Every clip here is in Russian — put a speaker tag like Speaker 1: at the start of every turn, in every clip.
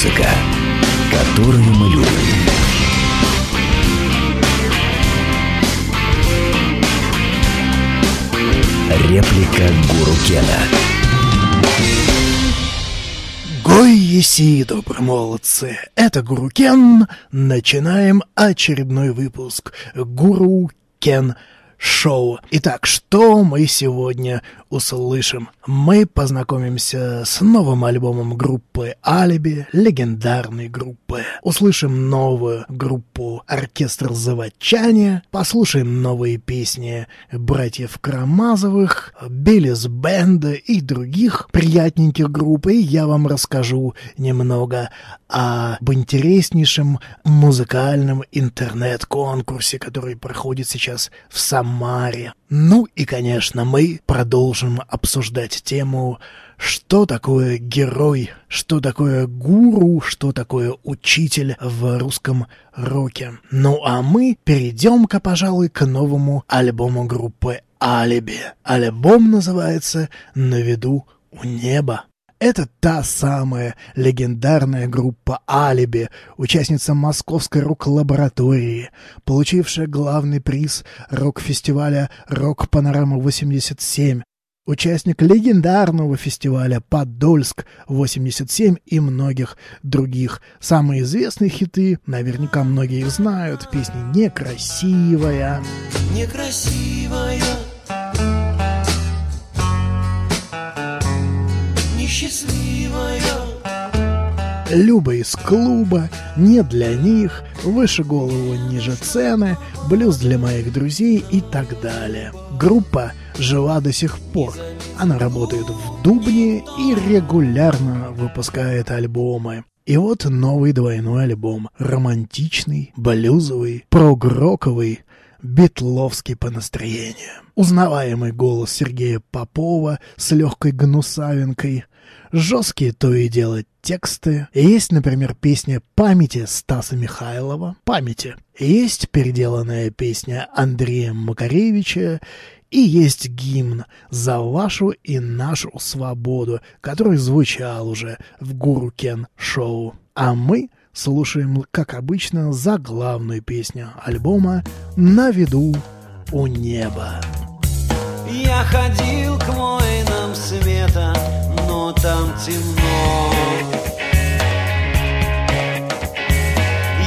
Speaker 1: Музыка, которую мы любим. Реплика Гуру Кена.
Speaker 2: Гой еси, добромолодцы! Это Гуру Кен. Начинаем очередной выпуск Гуру Кен шоу. Итак, что мы сегодня услышим? Мы познакомимся с новым альбомом группы «Алиби», легендарной группы. Услышим новую группу «Оркестр Заводчане», послушаем новые песни братьев Карамазовых, Биллис Бенда и других приятненьких групп, и я вам расскажу немного об интереснейшем музыкальном интернет-конкурсе, который проходит сейчас в Самаре. Ну и, конечно, мы продолжим обсуждать тему что такое герой, что такое гуру, что такое учитель в русском роке. Ну а мы перейдем-ка, пожалуй, к новому альбому группы «Алиби». Альбом называется «На виду у неба». Это та самая легендарная группа «Алиби», участница Московской рок-лаборатории, получившая главный приз рок-фестиваля «Рок-панорама-87», участник легендарного фестиваля «Подольск-87» и многих других. Самые известные хиты, наверняка многие их знают, песни «Некрасивая».
Speaker 3: Некрасивая Несчастливая
Speaker 2: Люба из клуба, не для них, выше голову ниже цены, блюз для моих друзей и так далее. Группа жива до сих пор. Она работает в Дубне и регулярно выпускает альбомы. И вот новый двойной альбом. Романтичный, блюзовый, прогроковый, битловский по настроению. Узнаваемый голос Сергея Попова с легкой гнусавинкой – жесткие то и дело тексты. Есть, например, песня «Памяти» Стаса Михайлова. «Памяти». Есть переделанная песня Андрея Макаревича. И есть гимн «За вашу и нашу свободу», который звучал уже в Гуру Кен шоу. А мы слушаем, как обычно, заглавную песню альбома «На виду у неба».
Speaker 3: Я ходил к воинам света, но там темно.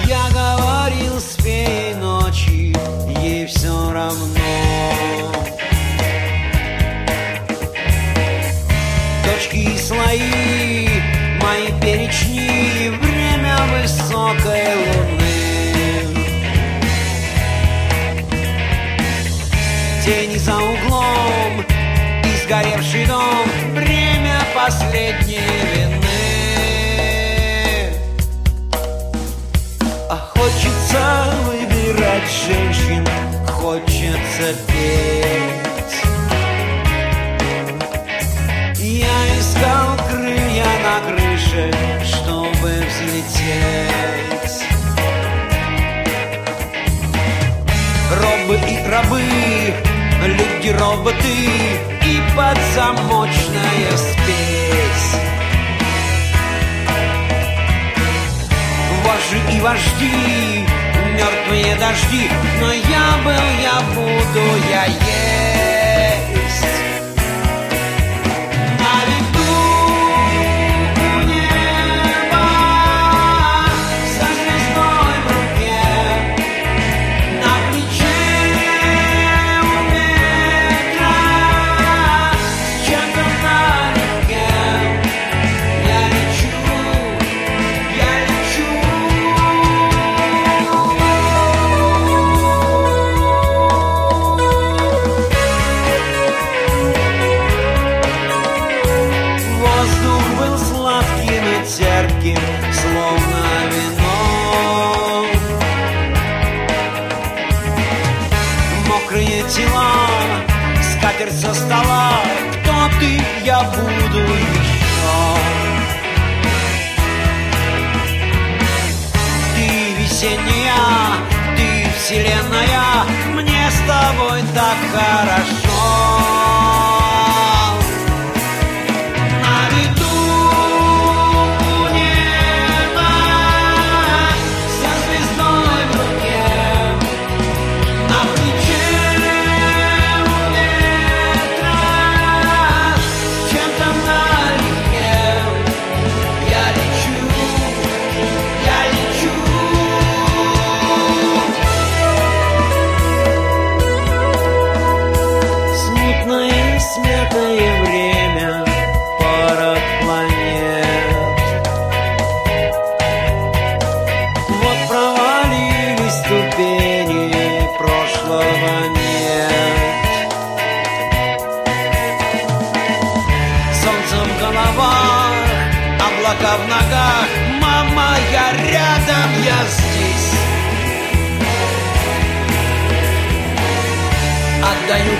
Speaker 3: Я говорил с ночи, ей все равно. Точки и слои, мои перечни, время высокой луны. Тени за углом и сгоревший дом Время последней вины А хочется выбирать женщин Хочется петь искал крылья на крыше Чтобы взлететь Робы и рабы люди-роботы и подзамочная спесь. Вожи и вожди, мертвые дожди, но я был, я буду, я есть. Весенняя, ты вселенная, мне с тобой так хорошо.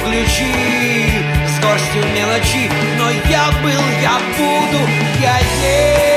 Speaker 3: Ключи с горстью мелочи Но я был, я буду, я есть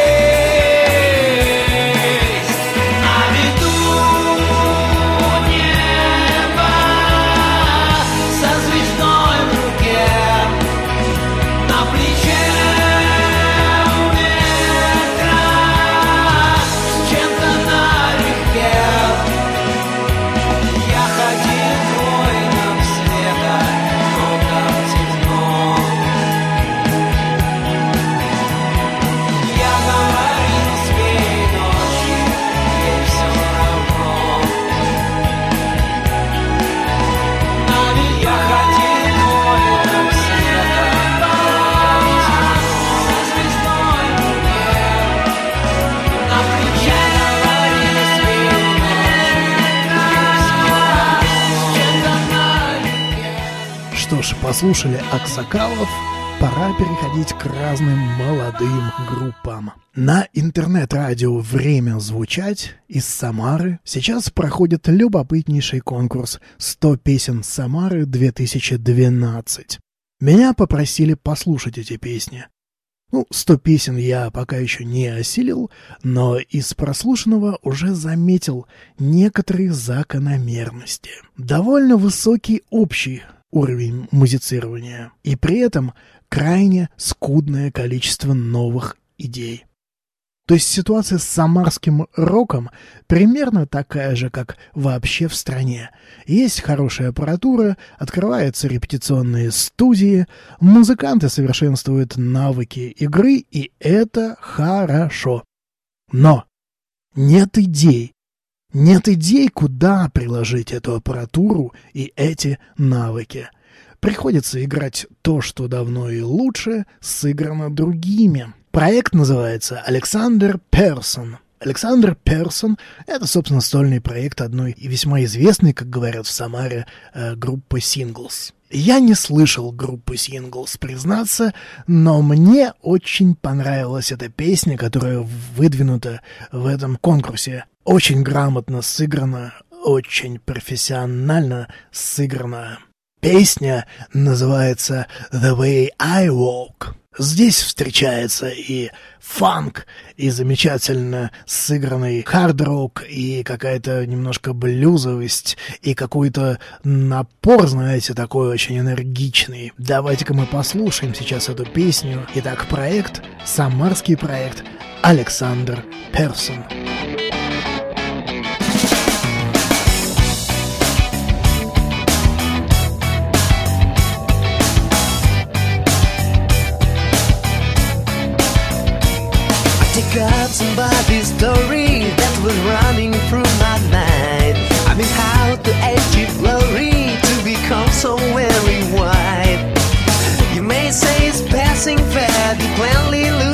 Speaker 2: Послушали Аксакалов, пора переходить к разным молодым группам. На интернет-радио «Время звучать» из Самары сейчас проходит любопытнейший конкурс «100 песен Самары 2012». Меня попросили послушать эти песни. Ну, сто песен я пока еще не осилил, но из прослушанного уже заметил некоторые закономерности. Довольно высокий общий уровень музицирования, и при этом крайне скудное количество новых идей. То есть ситуация с самарским роком примерно такая же, как вообще в стране. Есть хорошая аппаратура, открываются репетиционные студии, музыканты совершенствуют навыки игры, и это хорошо. Но нет идей. Нет идей, куда приложить эту аппаратуру и эти навыки. Приходится играть то, что давно и лучше сыграно другими. Проект называется «Александр Персон». Александр Персон — это, собственно, стольный проект одной и весьма известной, как говорят в Самаре, э, группы «Синглс». Я не слышал группы «Синглс», признаться, но мне очень понравилась эта песня, которая выдвинута в этом конкурсе. Очень грамотно сыграна, очень профессионально сыграна. Песня называется «The Way I Walk». Здесь встречается и фанк, и замечательно сыгранный хард-рок, и какая-то немножко блюзовость, и какой-то напор, знаете, такой очень энергичный. Давайте-ка мы послушаем сейчас эту песню. Итак, проект, самарский проект Александр Персон.
Speaker 4: Take up somebody's story that was running through my mind. I mean, how to achieve glory to become so very wide. You may say it's passing fast, you plainly lose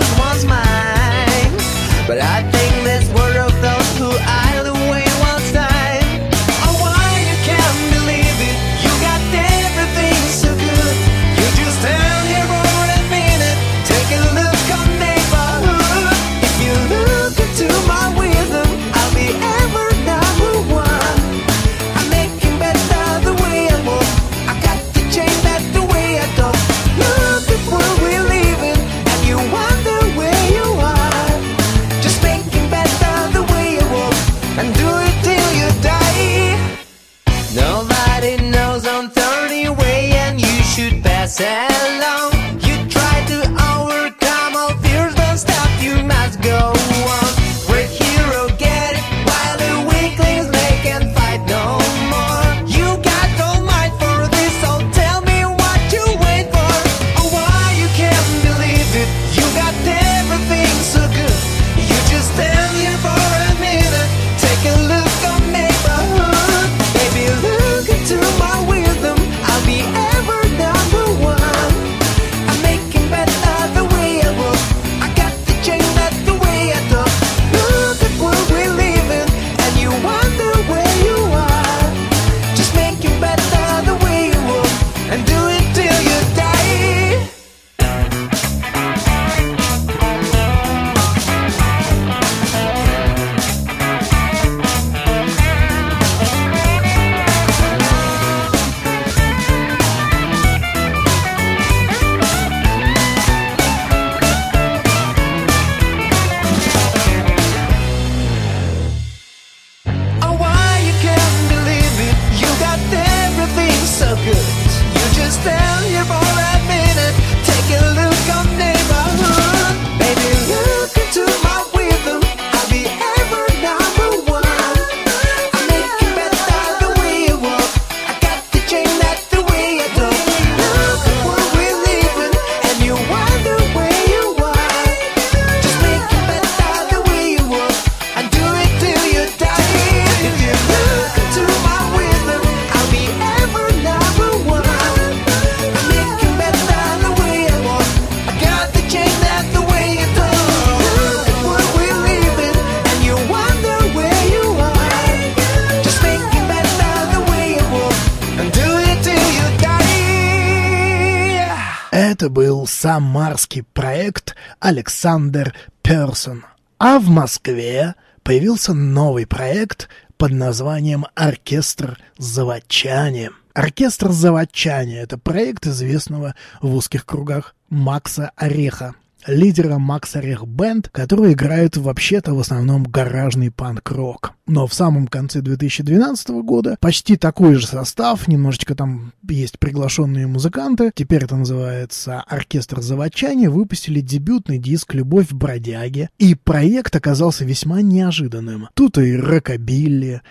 Speaker 2: самарский проект Александр Персон. А в Москве появился новый проект под названием «Оркестр Заводчане». Оркестр Заводчане – это проект известного в узких кругах Макса Ореха лидера Макс Орех Бенд, который играет вообще-то в основном гаражный панк-рок. Но в самом конце 2012 года почти такой же состав, немножечко там есть приглашенные музыканты, теперь это называется «Оркестр Заводчане», выпустили дебютный диск «Любовь в бродяге», и проект оказался весьма неожиданным. Тут и рокобилли,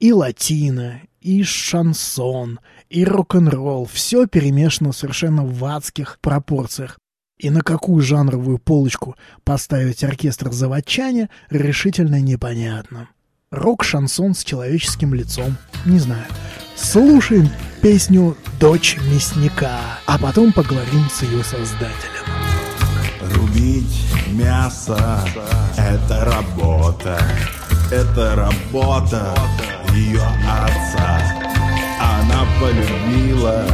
Speaker 2: и латино, и шансон, и рок-н-ролл. Все перемешано совершенно в адских пропорциях. И на какую жанровую полочку поставить оркестр заводчане, решительно непонятно. Рок-шансон с человеческим лицом. Не знаю. Слушаем песню «Дочь мясника», а потом поговорим с ее создателем.
Speaker 5: Рубить мясо — это работа, это работа ее отца. Она полюбила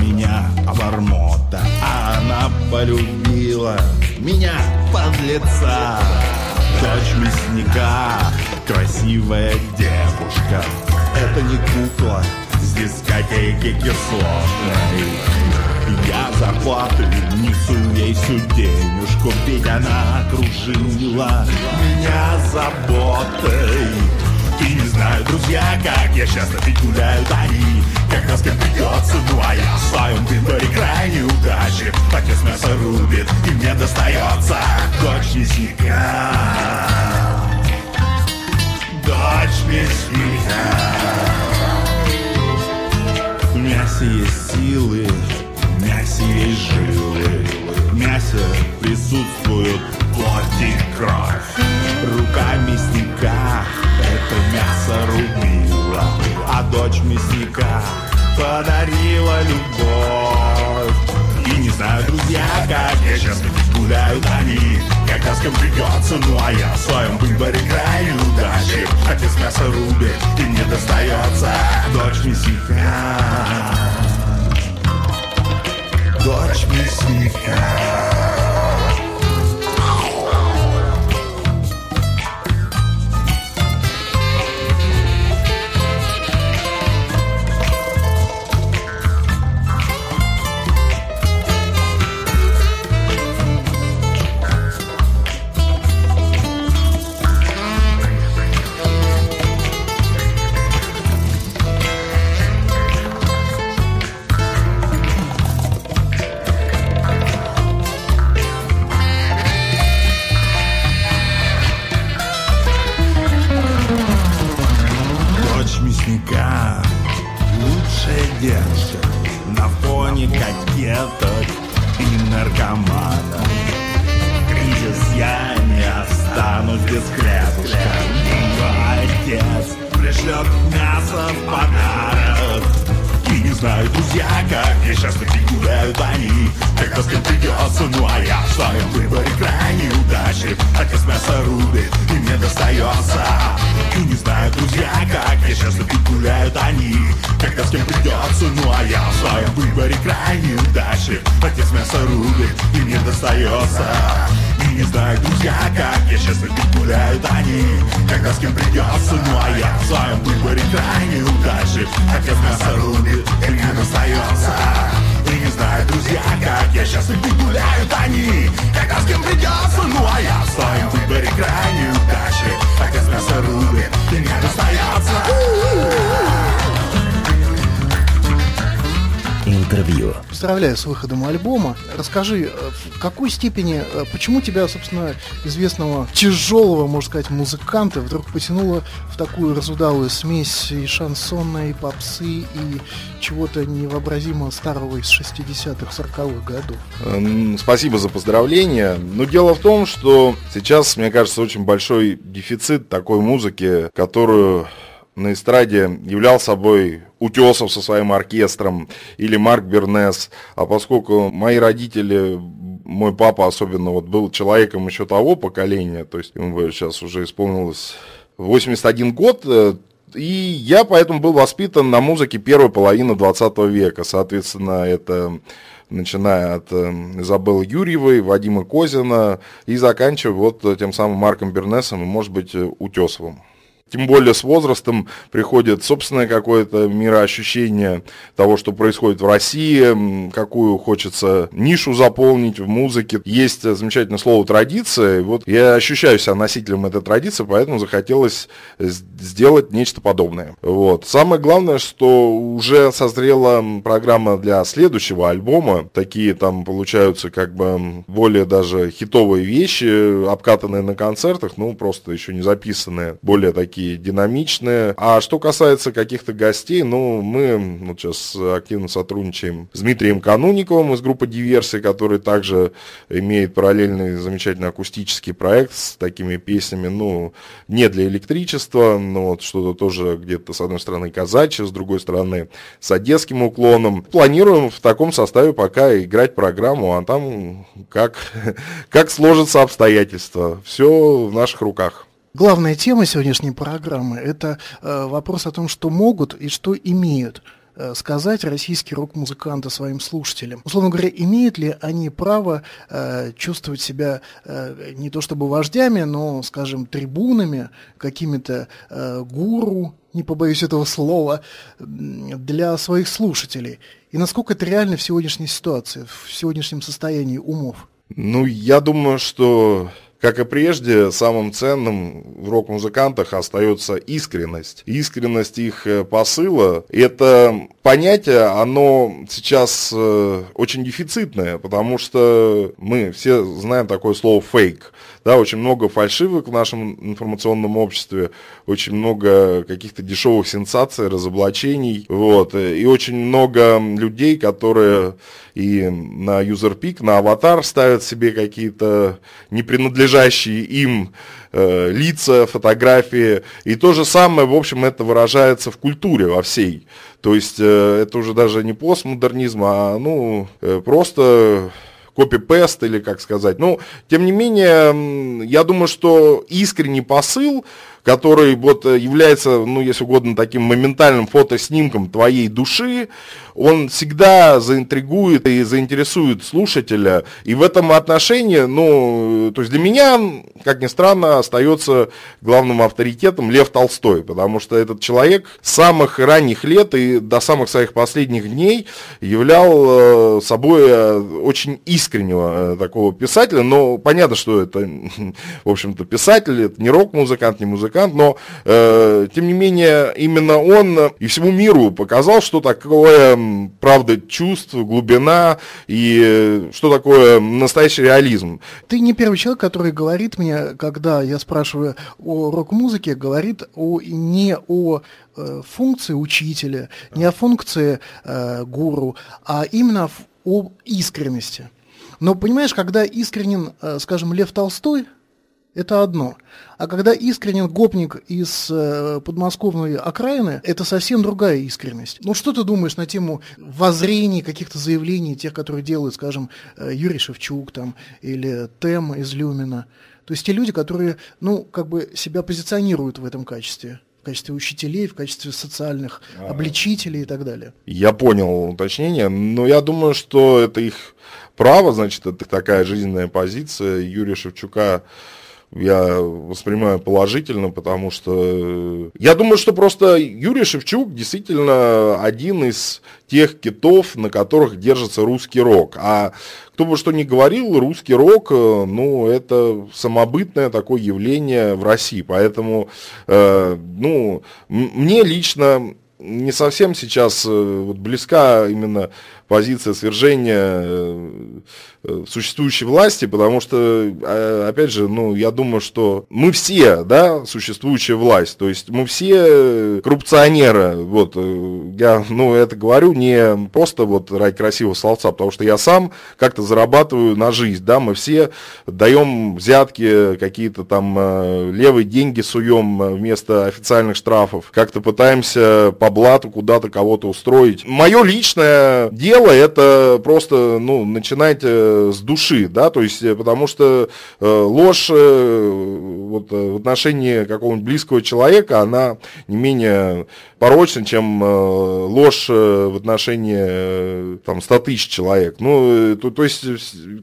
Speaker 5: меня обормота, а она полюбила меня подлеца. Дочь мясника, красивая девушка, это не кукла с дискотеки кислотной. Я зарплаты несу ей всю денежку, ведь она окружила меня заботой. И не знаю, друзья, как я часто ведь гуляют они Когда с кем придется, ну а я в своем выборе крайне удачи Отец мясо рубит, и мне достается Дочь мясника Дочь мясника В мясе есть силы, в мясе есть жилы. В мясе присутствуют и кровь Рука мясника это мясо рубила А дочь мясника подарила любовь. И не знаю, друзья, как я сейчас гуляют они Когда с кем придется, ну а я в своем выборе крайне удачи. Отец мясо рубит, и мне достается Дочь мясника. Дочь мясника Когда с кем придется, ну а я в своем выборе крайне удачлив Отец мясо рубит, и мне достается И не знаю, друзья, как я сейчас таки гуляют они. Когда с кем придется, ну а я в своем выборе крайне удачлив Отец мясо рубит, и мне достается и не знаю, друзья, как я сейчас и гуляют они. Когда с кем придется, ну а я в своем выборе крайне удачлив Отец мясо рубит, и мне достается
Speaker 1: Интервью.
Speaker 2: Поздравляю с выходом альбома. Расскажи, э, в какой степени, э, почему тебя, собственно, известного тяжелого, можно сказать, музыканта вдруг потянуло в такую разудалую смесь и шансона, и попсы, и чего-то невообразимо старого из 60-х, 40-х годов?
Speaker 6: Эм, Спасибо за поздравления. Но дело в том, что сейчас, мне кажется, очень большой дефицит такой музыки, которую на эстраде являл собой Утесов со своим оркестром или Марк Бернес. А поскольку мои родители, мой папа особенно, вот был человеком еще того поколения, то есть ему сейчас уже исполнилось 81 год, э, и я поэтому был воспитан на музыке первой половины 20 века. Соответственно, это начиная от э, Изабеллы Юрьевой, Вадима Козина и заканчивая вот э, тем самым Марком Бернесом и, может быть, Утесовым. Тем более с возрастом приходит собственное какое-то мироощущение того, что происходит в России, какую хочется нишу заполнить в музыке. Есть замечательное слово «традиция». И вот я ощущаю себя носителем этой традиции, поэтому захотелось сделать нечто подобное. Вот. Самое главное, что уже созрела программа для следующего альбома. Такие там получаются как бы более даже хитовые вещи, обкатанные на концертах, ну просто еще не записанные, более такие такие динамичные. А что касается каких-то гостей, ну, мы вот сейчас активно сотрудничаем с Дмитрием Кануниковым из группы «Диверсия», который также имеет параллельный замечательный акустический проект с такими песнями, ну, не для электричества, но вот что-то тоже где-то с одной стороны казачье, с другой стороны с одесским уклоном. Планируем в таком составе пока играть программу, а там как, как сложатся обстоятельства. Все в наших руках.
Speaker 2: Главная тема сегодняшней программы – это э, вопрос о том, что могут и что имеют э, сказать российские рок-музыканты своим слушателям. Условно говоря, имеют ли они право э, чувствовать себя э, не то чтобы вождями, но, скажем, трибунами, какими-то э, гуру, не побоюсь этого слова, для своих слушателей? И насколько это реально в сегодняшней ситуации, в сегодняшнем состоянии умов?
Speaker 6: Ну, я думаю, что как и прежде, самым ценным в рок-музыкантах остается искренность. Искренность их э, посыла. Это понятие, оно сейчас э, очень дефицитное, потому что мы все знаем такое слово фейк. Да, очень много фальшивок в нашем информационном обществе, очень много каких-то дешевых сенсаций, разоблачений, вот, и очень много людей, которые и на юзерпик, на аватар ставят себе какие-то не принадлежащие им э, лица, фотографии. И то же самое, в общем, это выражается в культуре во всей. То есть э, это уже даже не постмодернизм, а ну, э, просто копипест или как сказать. Но, тем не менее, я думаю, что искренний посыл, который вот э, является, ну, если угодно, таким моментальным фотоснимком твоей души, он всегда заинтригует и заинтересует слушателя. И в этом отношении, ну, то есть для меня, как ни странно, остается главным авторитетом Лев Толстой, потому что этот человек с самых ранних лет и до самых своих последних дней являл э, собой э, очень искреннего такого писателя, но понятно, что это, в общем-то, писатель, это не рок-музыкант, не музыкант, музыкант, но э, тем не менее именно он и всему миру показал, что такое правда чувств, глубина и э, что такое настоящий реализм.
Speaker 2: Ты не первый человек, который говорит мне, когда я спрашиваю о рок-музыке, говорит о, не о э, функции учителя, не о функции э, гуру, а именно о искренности. Но понимаешь, когда искренен, э, скажем, Лев Толстой, это одно. А когда искренен гопник из э, подмосковной окраины, это совсем другая искренность. Ну что ты думаешь на тему воззрений, каких-то заявлений, тех, которые делают, скажем, э, Юрий Шевчук там, или Тем из Люмина? То есть те люди, которые, ну, как бы себя позиционируют в этом качестве в качестве учителей, в качестве социальных а. обличителей и так далее.
Speaker 6: Я понял уточнение, но я думаю, что это их право, значит, это такая жизненная позиция Юрия Шевчука я воспринимаю положительно, потому что э, я думаю, что просто Юрий Шевчук действительно один из тех китов, на которых держится русский рок. А кто бы что ни говорил, русский рок, э, ну, это самобытное такое явление в России. Поэтому, э, ну, мне лично не совсем сейчас вот близка именно позиция свержения Э, существующей власти, потому что, э, опять же, ну, я думаю, что мы все, да, существующая власть, то есть мы все коррупционеры, вот, э, я, ну, это говорю не просто вот ради красивого словца, потому что я сам как-то зарабатываю на жизнь, да, мы все даем взятки, какие-то там левые деньги суем вместо официальных штрафов, как-то пытаемся по блату куда-то кого-то устроить. Мое личное дело это просто, ну, начинать с души, да, то есть, э, потому что э, ложь, э, вот э, в отношении какого-нибудь близкого человека, она не менее порочна, чем э, ложь э, в отношении там 100 тысяч человек. Ну, то, то есть,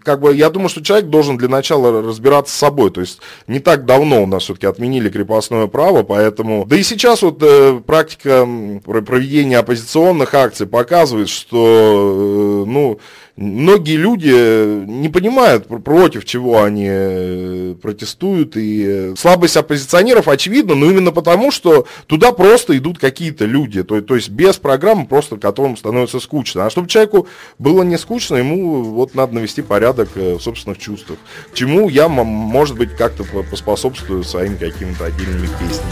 Speaker 6: как бы, я думаю, что человек должен для начала разбираться с собой. То есть, не так давно у нас все-таки отменили крепостное право, поэтому... Да и сейчас вот практика проведения оппозиционных акций показывает, что, ну, многие люди не понимают, пр- против чего они э, протестуют, и э, слабость оппозиционеров очевидна, но именно потому, что туда просто идут какие-то люди, то, то есть без программы просто которым становится скучно. А чтобы человеку было не скучно, ему вот надо навести порядок э, в собственных чувствах, чему я, может быть, как-то по- поспособствую своими какими-то отдельными песнями.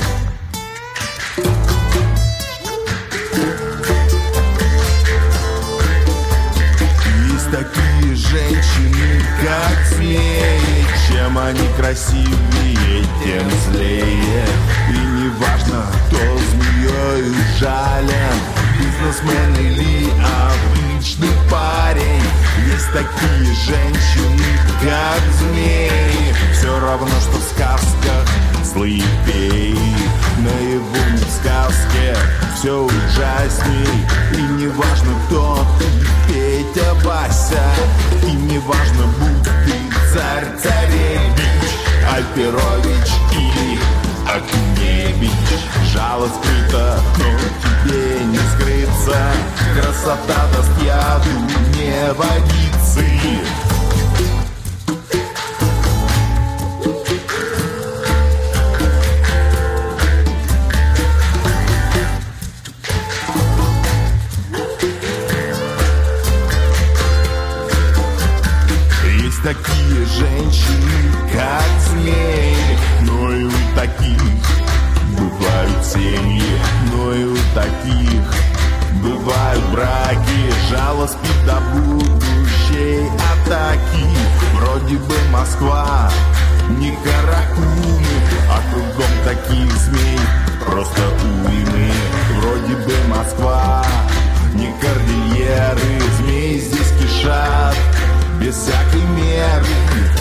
Speaker 5: Как змеи Чем они красивее, тем злее. И неважно, кто змеей жален. Бизнесмен или обычный парень. Есть такие женщины, как змеи. Все равно, что в сказках Наяву не в сказке все ужасней. И неважно, кто ты, Петя, Вася. И неважно, будь ты царь, царевич Альперович или Акуневич Жало скрыто, но тебе не скрыться. Красота даст яду не водицы как змеи, но и у таких бывают семьи, но и у таких бывают браки, жало спит до будущей атаки. Вроде бы Москва, не Каракумы, а кругом таких змей просто уймы. Вроде бы Москва, не кордильеры, змеи здесь кишат без всякой меры.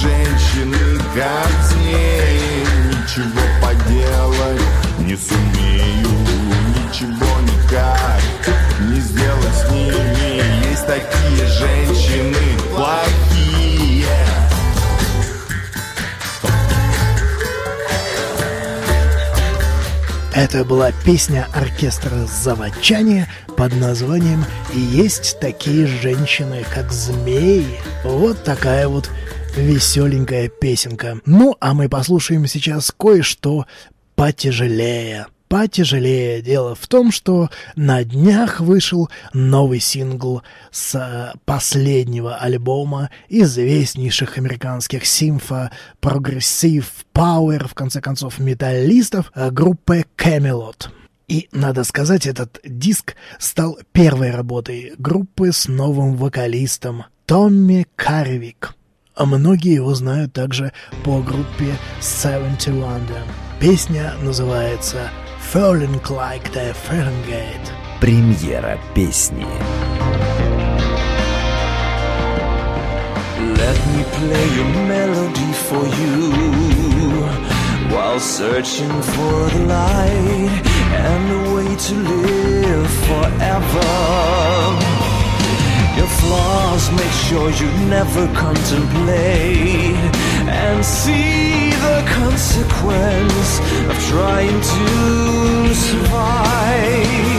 Speaker 5: Женщины, как змеи Ничего поделать не сумею Ничего никак не сделать с ними Есть такие женщины плохие.
Speaker 2: Это была песня оркестра «Заводчане» под названием «И есть такие женщины, как змеи». Вот такая вот веселенькая песенка. Ну, а мы послушаем сейчас кое-что потяжелее. Потяжелее. Дело в том, что на днях вышел новый сингл с э, последнего альбома известнейших американских симфо, прогрессив, пауэр, в конце концов, металлистов э, группы Kamelot. И, надо сказать, этот диск стал первой работой группы с новым вокалистом Томми Каревик. А многие его знают также по группе Seventy London. Песня называется Falling Like the Fahrenheit.
Speaker 1: Премьера песни.
Speaker 7: Let me play a melody for you while searching for the light and a way to live forever. Your flaws make sure you never contemplate and see the consequence of trying to survive.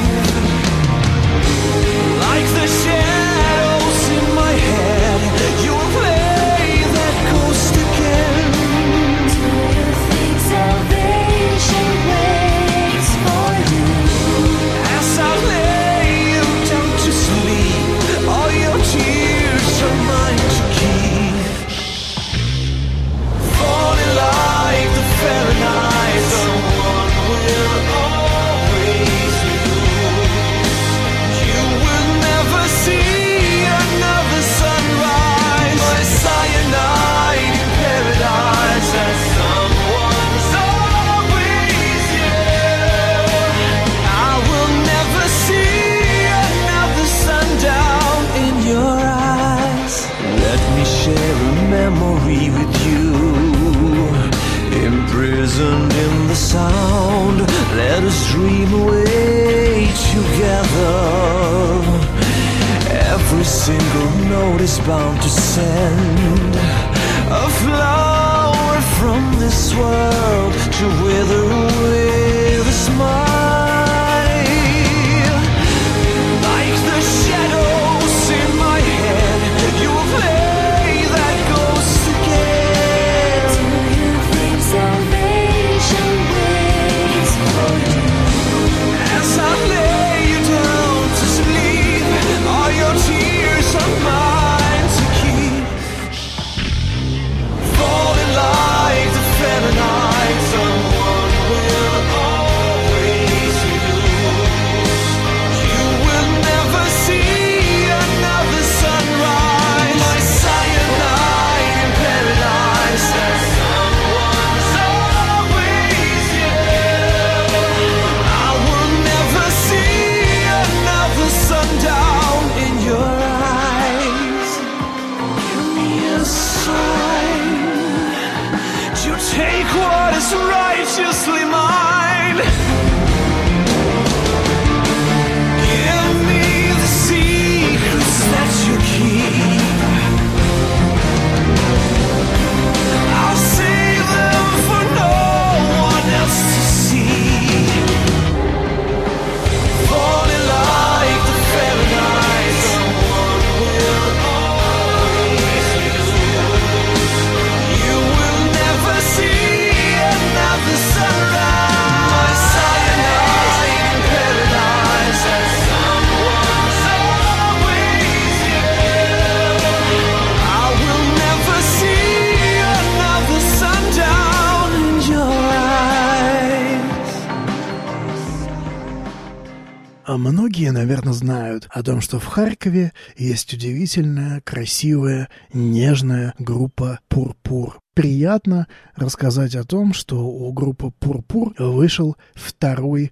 Speaker 2: О том, что в Харькове есть удивительная, красивая, нежная группа «Пурпур». Приятно рассказать о том, что у группы «Пурпур» вышел второй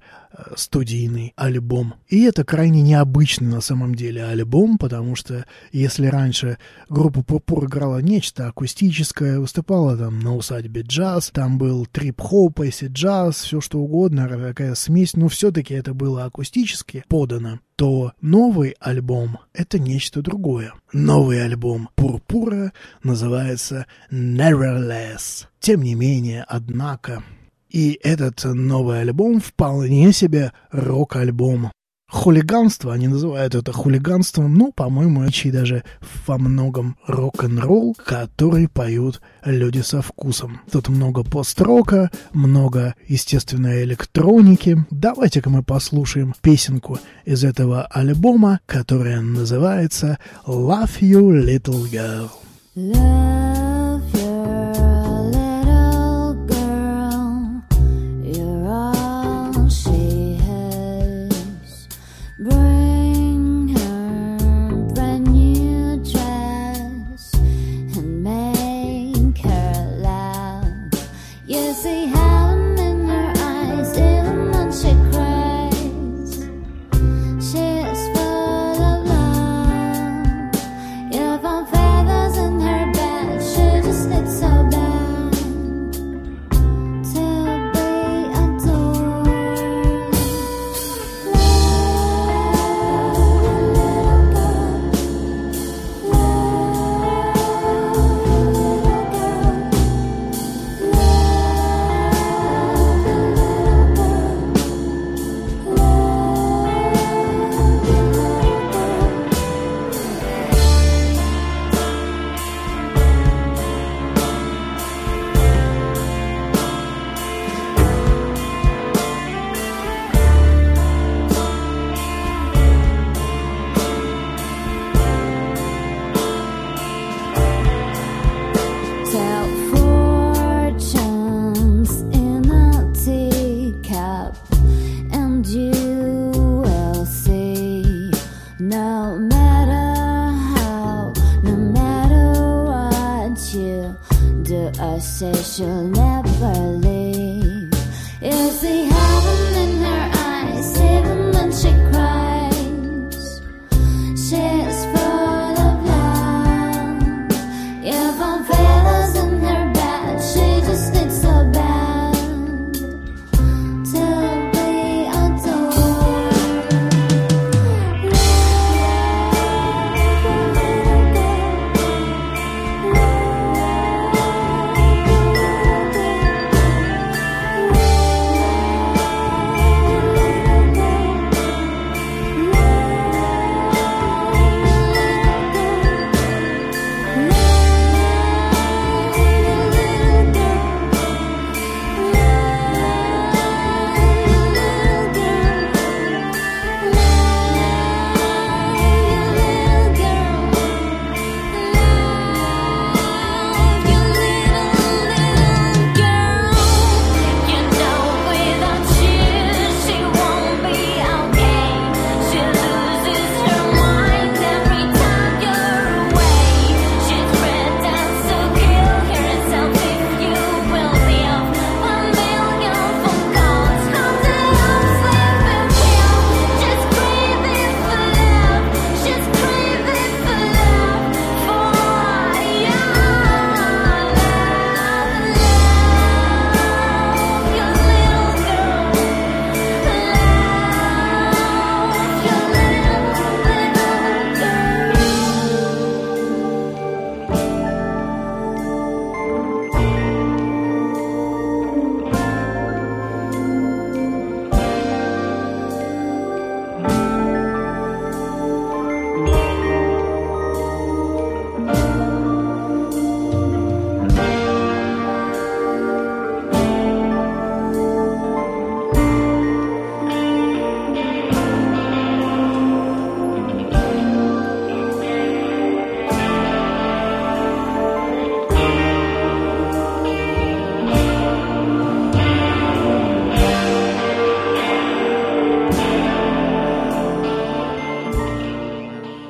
Speaker 2: студийный альбом. И это крайне необычный на самом деле альбом, потому что если раньше группа «Пурпур» играла нечто акустическое, выступала там на усадьбе джаз, там был трип-хоп, эсси джаз, все что угодно, такая смесь, но все-таки это было акустически подано, то новый альбом — это нечто другое. Новый альбом «Пурпура» называется «Nevertheless». Тем не менее, однако, и этот новый альбом вполне себе рок-альбом. Хулиганство, они называют это хулиганством, ну, по-моему, и даже во многом рок-н-ролл, который поют люди со вкусом. Тут много пост-рока, много, естественно, электроники. Давайте-ка мы послушаем песенку из этого альбома, которая называется «Love You, Little Girl».
Speaker 8: Love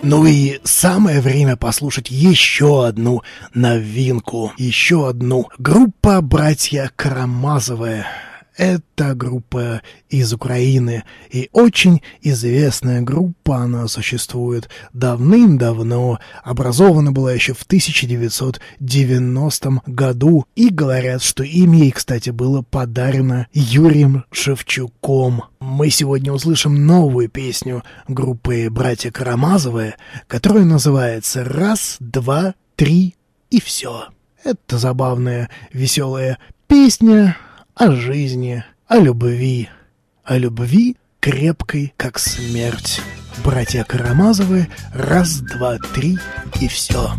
Speaker 2: Ну и самое время послушать еще одну новинку, еще одну. Группа «Братья Карамазовы». Это группа из Украины, и очень известная группа, она существует давным-давно, образована была еще в 1990 году, и говорят, что имя ей, кстати, было подарено Юрием Шевчуком. Мы сегодня услышим новую песню группы «Братья Карамазовы», которая называется «Раз, два, три и все». Это забавная, веселая песня, о жизни, о любви, о любви крепкой, как смерть. Братья Карамазовы, раз, два, три и все.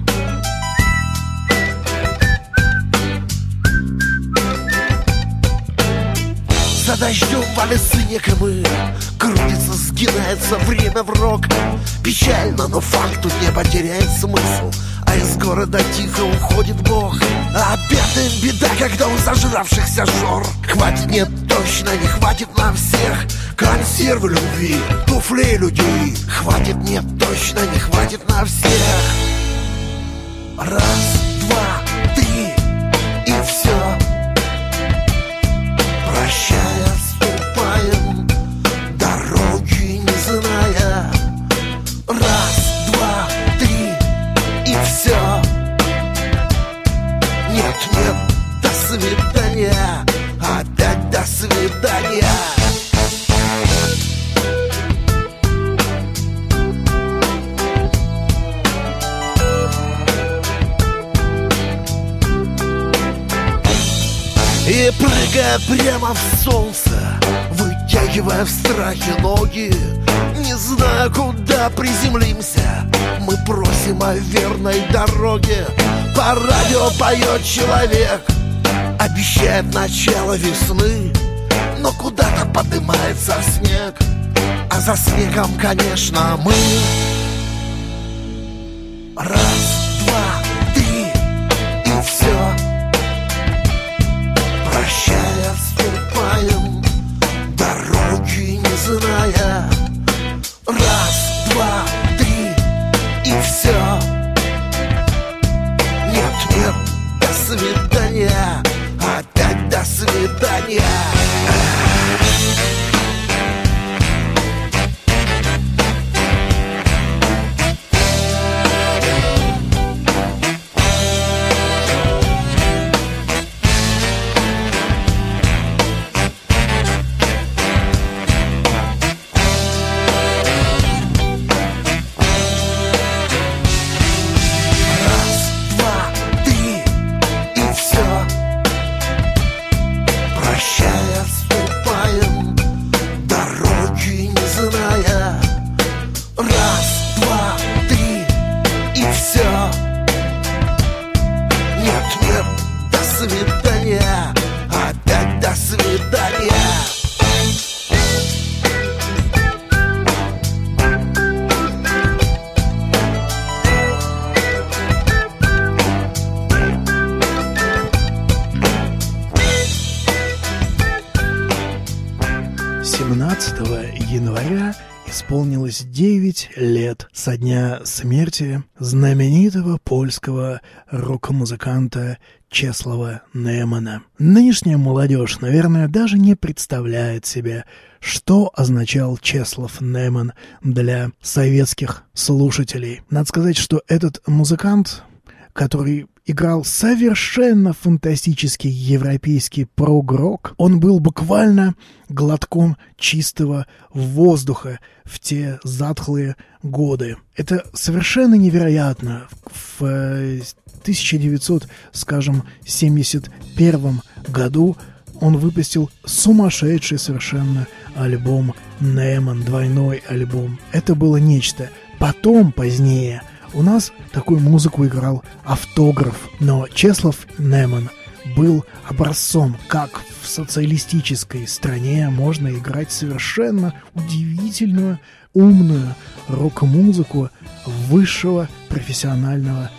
Speaker 9: За дождем валит снег и мы. Крутится, сгинается время в рог. Печально, но факт тут не потеряет смысл. А из города тихо уходит Бог. А бедным беда, когда у зажравшихся жор. Хватит, нет, точно не хватит нам всех. Консервы любви, туфлей людей. Хватит, нет, точно не хватит на всех. Раз, два, три и все Прощая, прямо в солнце Вытягивая в страхе ноги. Не зная, куда приземлимся Мы просим о верной дороге. По радио поет человек Обещает начало весны. Но куда-то поднимается снег А за снегом, конечно, мы. Раз,
Speaker 2: 9 лет со дня смерти знаменитого польского рок-музыканта Чеслова Немана. Нынешняя молодежь, наверное, даже не представляет себе, что означал Чеслов Неман для советских слушателей. Надо сказать, что этот музыкант, который играл совершенно фантастический европейский прогрок. Он был буквально глотком чистого воздуха в те затхлые годы. Это совершенно невероятно. В э, 1900, скажем, 71 году он выпустил сумасшедший совершенно альбом Неман, двойной альбом. Это было нечто. Потом, позднее, у нас такую музыку играл автограф, но Чеслов Неман был образцом, как в социалистической стране можно играть совершенно удивительную, умную рок-музыку высшего профессионального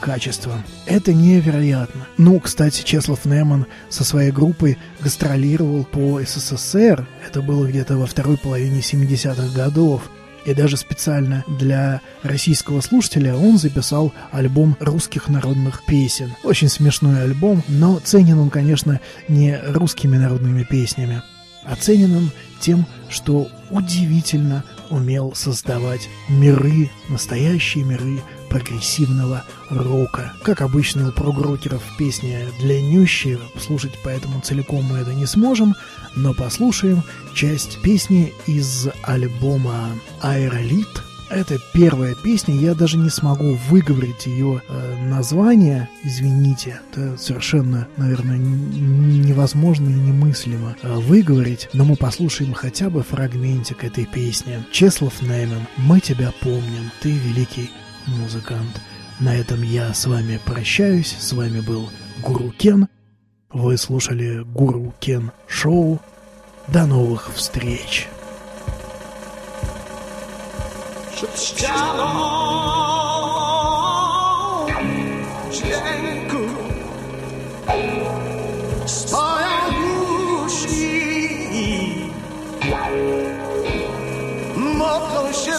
Speaker 2: качества. Это невероятно. Ну, кстати, Чеслов Неман со своей группой гастролировал по СССР. Это было где-то во второй половине 70-х годов. И даже специально для российского слушателя он записал альбом русских народных песен. Очень смешной альбом, но ценен он, конечно, не русскими народными песнями, а ценен он тем, что удивительно умел создавать миры, настоящие миры прогрессивного рока. Как обычно у прогрокеров песня длиннющая, слушать поэтому целиком мы это не сможем, но послушаем часть песни из альбома «Аэролит». Это первая песня, я даже не смогу выговорить ее э, название, извините, это совершенно, наверное, невозможно и немыслимо э, выговорить, но мы послушаем хотя бы фрагментик этой песни. Чеслов Немен, мы тебя помним, ты великий музыкант. На этом я с вами прощаюсь, с вами был Гуру Кен, вы слушали Гуру Кен Шоу, до новых встреч!
Speaker 4: modlą się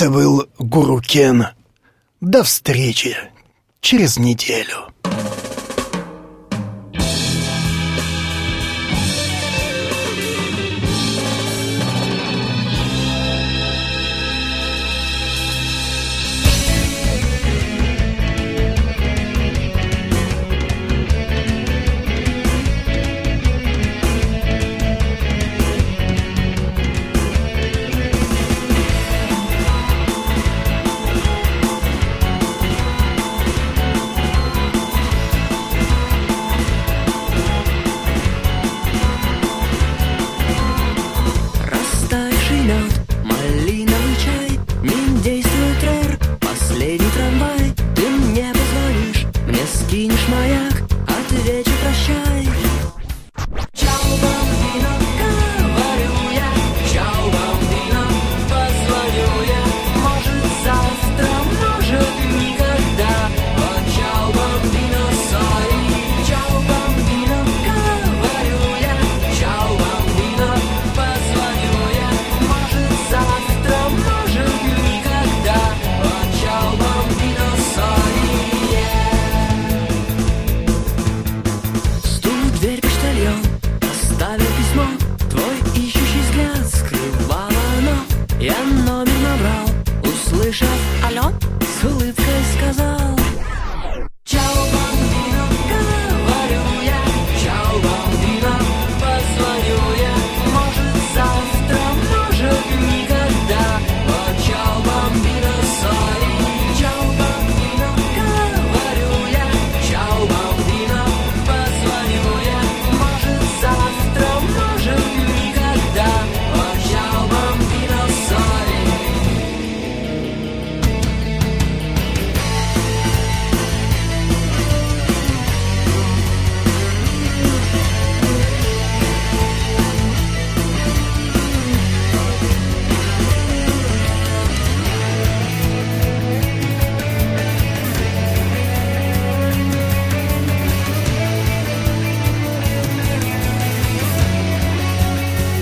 Speaker 10: Это был Гуру Кен. До встречи через неделю.